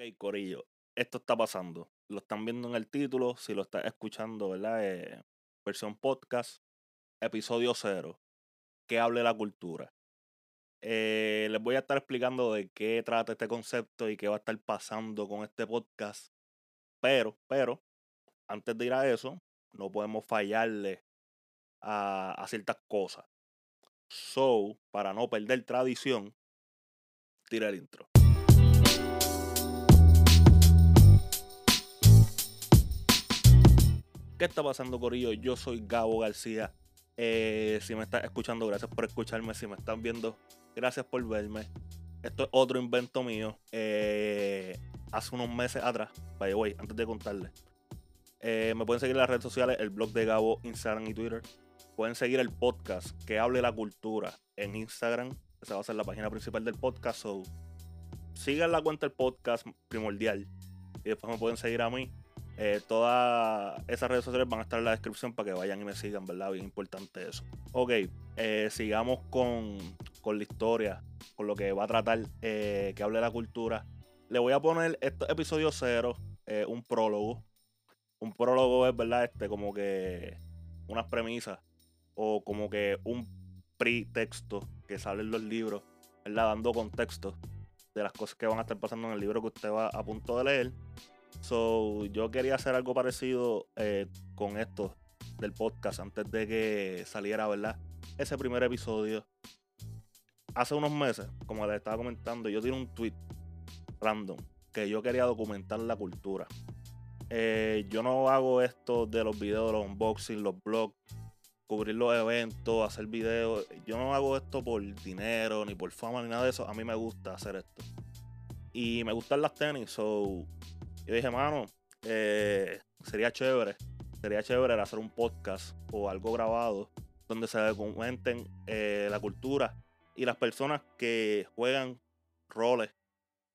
Ok, Corillo, esto está pasando. Lo están viendo en el título, si lo estás escuchando, ¿verdad? Eh, versión podcast, episodio cero, que hable la cultura. Eh, les voy a estar explicando de qué trata este concepto y qué va a estar pasando con este podcast. Pero, pero, antes de ir a eso, no podemos fallarle a, a ciertas cosas. So, para no perder tradición, tira el intro. ¿Qué está pasando, Corillo? Yo soy Gabo García. Eh, si me estás escuchando, gracias por escucharme. Si me están viendo, gracias por verme. Esto es otro invento mío. Eh, hace unos meses atrás, vaya, way, antes de contarles. Eh, me pueden seguir en las redes sociales, el blog de Gabo, Instagram y Twitter. Pueden seguir el podcast que hable la cultura en Instagram. Esa va a ser la página principal del podcast. So, sigan la cuenta del podcast primordial. Y después me pueden seguir a mí eh, todas esas redes sociales van a estar en la descripción para que vayan y me sigan, ¿verdad? Bien importante eso. Ok, eh, sigamos con, la historia, con lo que va a tratar, eh, que hable la cultura. Le voy a poner este episodio cero, un prólogo. Un prólogo es, ¿verdad? Este, como que unas premisas o como que un pretexto que sale en los libros, ¿verdad? Dando contexto de las cosas que van a estar pasando en el libro que usted va a punto de leer. So, yo quería hacer algo parecido eh, con esto del podcast antes de que saliera, ¿verdad? Ese primer episodio. Hace unos meses, como les estaba comentando, yo tiré un tweet random que yo quería documentar la cultura. Eh, yo no hago esto de los videos, los unboxing, los blogs, cubrir los eventos, hacer videos. Yo no hago esto por dinero, ni por fama, ni nada de eso. A mí me gusta hacer esto. Y me gustan las tenis, so yo dije, mano, eh, sería chévere, sería chévere hacer un podcast o algo grabado donde se documenten eh, la cultura y las personas que juegan roles.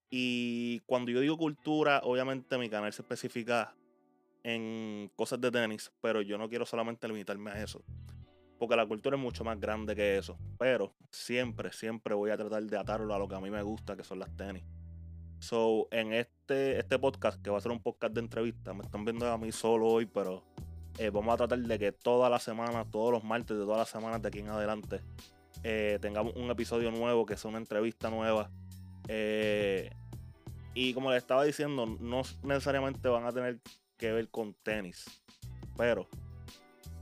Y cuando yo digo cultura, obviamente mi canal se especifica en cosas de tenis, pero yo no quiero solamente limitarme a eso. Porque la cultura es mucho más grande que eso. Pero siempre, siempre voy a tratar de atarlo a lo que a mí me gusta, que son las tenis. So, en este, este podcast, que va a ser un podcast de entrevista, me están viendo a mí solo hoy, pero eh, vamos a tratar de que toda la semana, todos los martes de todas las semanas de aquí en adelante, eh, tengamos un episodio nuevo, que sea una entrevista nueva. Eh, y como les estaba diciendo, no necesariamente van a tener que ver con tenis, pero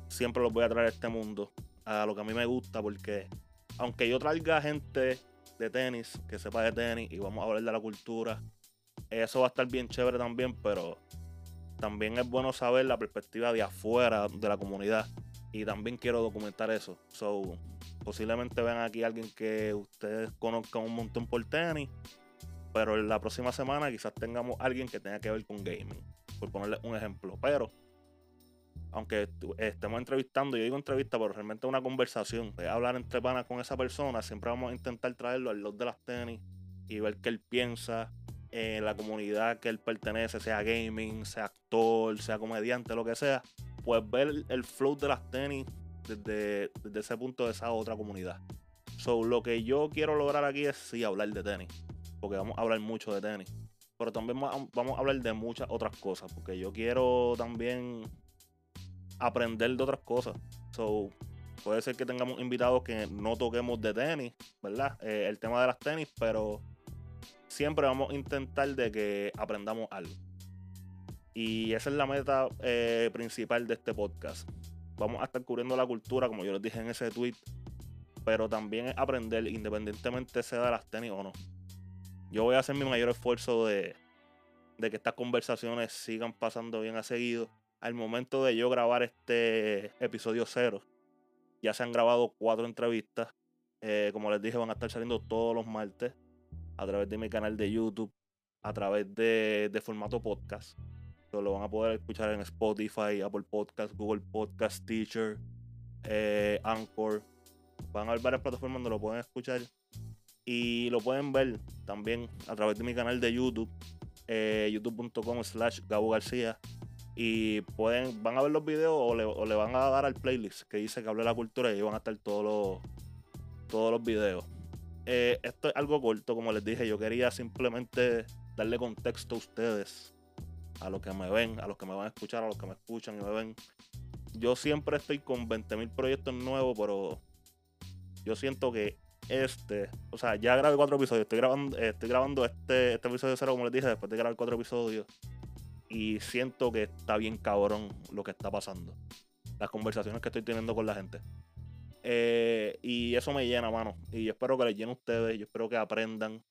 siempre los voy a traer a este mundo, a lo que a mí me gusta, porque aunque yo traiga gente de tenis, que sepa de tenis y vamos a hablar de la cultura. Eso va a estar bien chévere también, pero también es bueno saber la perspectiva de afuera de la comunidad y también quiero documentar eso. So, posiblemente vean aquí alguien que ustedes conozcan un montón por tenis, pero la próxima semana quizás tengamos alguien que tenga que ver con gaming, por ponerle un ejemplo. Pero aunque estemos entrevistando, yo digo entrevista, pero realmente es una conversación, es hablar entre panas con esa persona, siempre vamos a intentar traerlo al lot de las tenis y ver qué él piensa en la comunidad que él pertenece, sea gaming, sea actor, sea comediante, lo que sea, pues ver el flow de las tenis desde, ese punto de esa otra comunidad. So, lo que yo quiero lograr aquí es sí hablar de tenis, porque vamos a hablar mucho de tenis, pero también vamos a hablar de muchas otras cosas, porque yo quiero también aprender de otras cosas. So, puede ser que tengamos invitados que no toquemos de tenis, ¿verdad? Eh, el tema de las tenis, pero siempre vamos a intentar de que aprendamos algo. Y esa es la meta eh, principal de este podcast. Vamos a estar cubriendo la cultura, como yo les dije en ese tweet, pero también aprender, independientemente sea de las tenis o no. Yo voy a hacer mi mayor esfuerzo de, de que estas conversaciones sigan pasando bien a seguido al momento de yo grabar este episodio cero, ya se han grabado cuatro entrevistas. Eh, como les dije, van a estar saliendo todos los martes a través de mi canal de YouTube, a través de, formato podcast. lo van a poder escuchar en Spotify, Apple Podcast, Google Podcast, Teacher, eh, Anchor. Van a haber varias plataformas donde lo pueden escuchar. Y lo pueden ver también a través de mi canal de YouTube, eh, youtube.com slash Gabo García. Y pueden, van a ver los videos o le, van a dar al playlist que dice que hable de la cultura y ahí van a estar todos los, todos los videos. Eh, esto es algo corto, como les dije, yo quería simplemente darle contexto a ustedes, a los que me ven, a los que me van a escuchar, a los que me escuchan y me ven. Yo siempre estoy con 20.000 proyectos nuevos, pero yo siento que este, o sea, ya grabé cuatro episodios. Estoy grabando, estoy grabando este, este episodio cero, como les dije, después de grabar cuatro episodios. Y siento que está bien cabrón lo que está pasando. Las conversaciones que estoy teniendo con la gente. Eh, y eso me llena, mano. Y yo espero que les llene a ustedes. Yo espero que aprendan.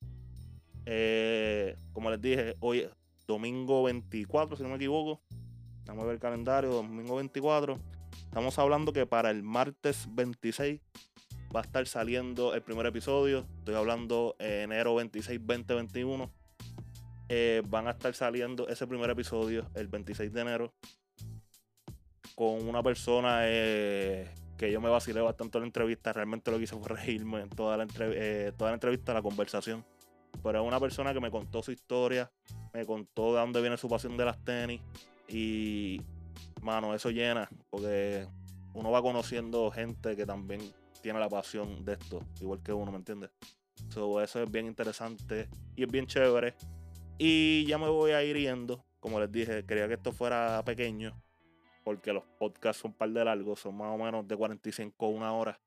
Eh, como les dije, hoy domingo 24, si no me equivoco. Vamos a ver el calendario, domingo 24. Estamos hablando que para el martes 26 va a estar saliendo el primer episodio. Estoy hablando enero 26, 2021. Eh, van a estar saliendo ese primer episodio el 26 de enero con una persona eh, que yo me vacilé bastante en la entrevista. Realmente lo que hice fue reírme en toda la, eh, toda la entrevista, la conversación. Pero es una persona que me contó su historia, me contó de dónde viene su pasión de las tenis. Y, mano, eso llena, porque uno va conociendo gente que también tiene la pasión de esto, igual que uno, ¿me entiendes? eso es bien interesante y es bien chévere. Y ya me voy a ir yendo. Como les dije, quería que esto fuera pequeño, porque los podcasts son un par de largos, son más o menos de 45 a una hora.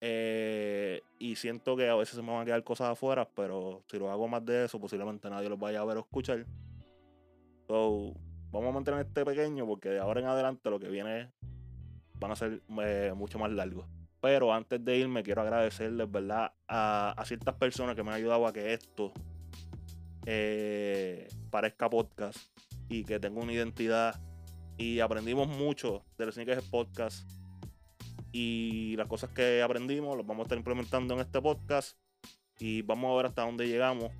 Eh, y siento que a veces se me van a quedar cosas afuera, pero si lo hago más de eso, posiblemente nadie los vaya a ver o escuchar. So, vamos a mantener este pequeño porque de ahora en adelante lo que viene van a ser eh, mucho más largos. Pero antes de irme, quiero agradecerles, ¿verdad? A, ciertas personas que me han ayudado a que esto eh, parezca podcast y que tenga una identidad. Y aprendimos mucho del Sneakers Podcast. Y las cosas que aprendimos las vamos a estar implementando en este podcast. Y vamos a ver hasta dónde llegamos.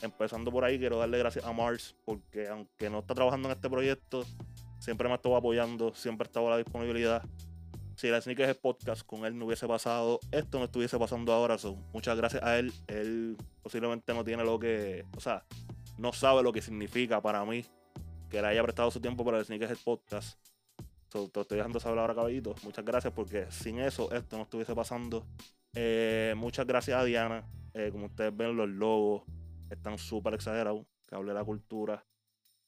Empezando por ahí, quiero darle gracias a Mars, porque aunque no está trabajando en este proyecto, siempre me estuvo apoyando, siempre ha estado a la disponibilidad si la Sneakers podcast con él no hubiese pasado, esto no estuviese pasando ahora. muchas gracias a él. Él posiblemente no tiene lo que, o sea, no sabe lo que significa para mí que le haya prestado su tiempo para el Sneakers podcast. te estoy dejando saber ahora, caballito. Muchas gracias porque sin eso esto no estuviese pasando. Eh, muchas gracias a Diana. Eh, como ustedes ven, los logos están súper exagerados. Que hable de la cultura.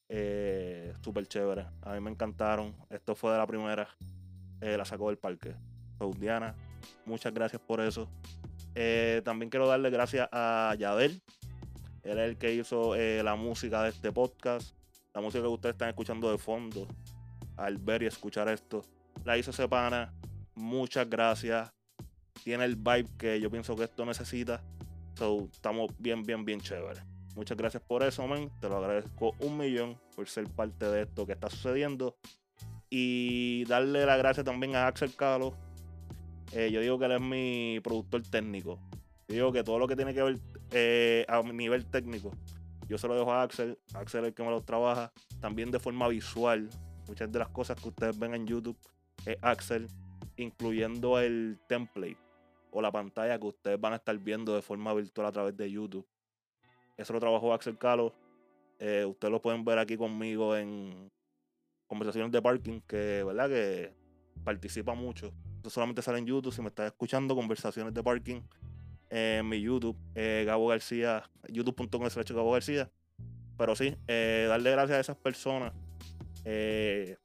Eh, súper chévere. A mí me encantaron. Esto fue de la primera. Eh, la sacó del parque. Diana, muchas gracias por eso. Eh, también quiero darle gracias a Yadel. Él es el que hizo eh, la música de este podcast. La música que ustedes están escuchando de fondo. Al ver y escuchar esto. La hizo Sepana. Muchas gracias. Tiene el vibe que yo pienso que esto necesita. estamos bien, bien, bien chévere. Muchas gracias por eso, man. Te lo agradezco un millón por ser parte de esto que está sucediendo. Y darle la gracia también a Axel Calo. Eh, yo digo que él es mi productor técnico. Yo digo que todo lo que tiene que ver eh, a nivel técnico, yo se lo dejo a Axel. Axel es el que me lo trabaja. También de forma visual. Muchas de las cosas que ustedes ven en YouTube es Axel, incluyendo el template o la pantalla que ustedes van a estar viendo de forma virtual a través de YouTube. Eso lo trabajó Axel Calo. Eh, ustedes lo pueden ver aquí conmigo en, conversaciones de parking, que, ¿verdad? Que participa mucho. Eso solamente sale en YouTube. Si me estás escuchando, conversaciones de parking en mi YouTube, eh, Gabo García, youtube.com slash Gabo García. Pero sí, eh, darle gracias a esas personas, eh,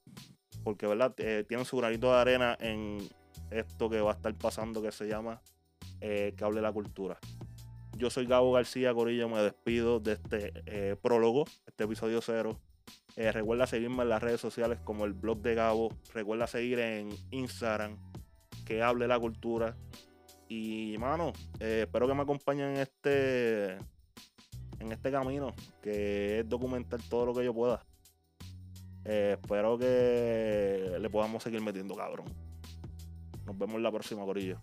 porque, ¿verdad? tienen su granito de arena en esto que va a estar pasando, que se llama Cable la Cultura. Yo soy Gabo García Corillo, me despido de este prólogo, este episodio cero eh, recuerda seguirme en las redes sociales como el blog de Gabo. Recuerda seguir en Instagram, que hable la cultura. Y mano, eh, espero que me acompañen en este, en este camino, que es documentar todo lo que yo pueda. Eh, espero que le podamos seguir metiendo cabrón. Nos vemos en la próxima, Corillo.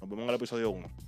Nos vemos en el episodio 1.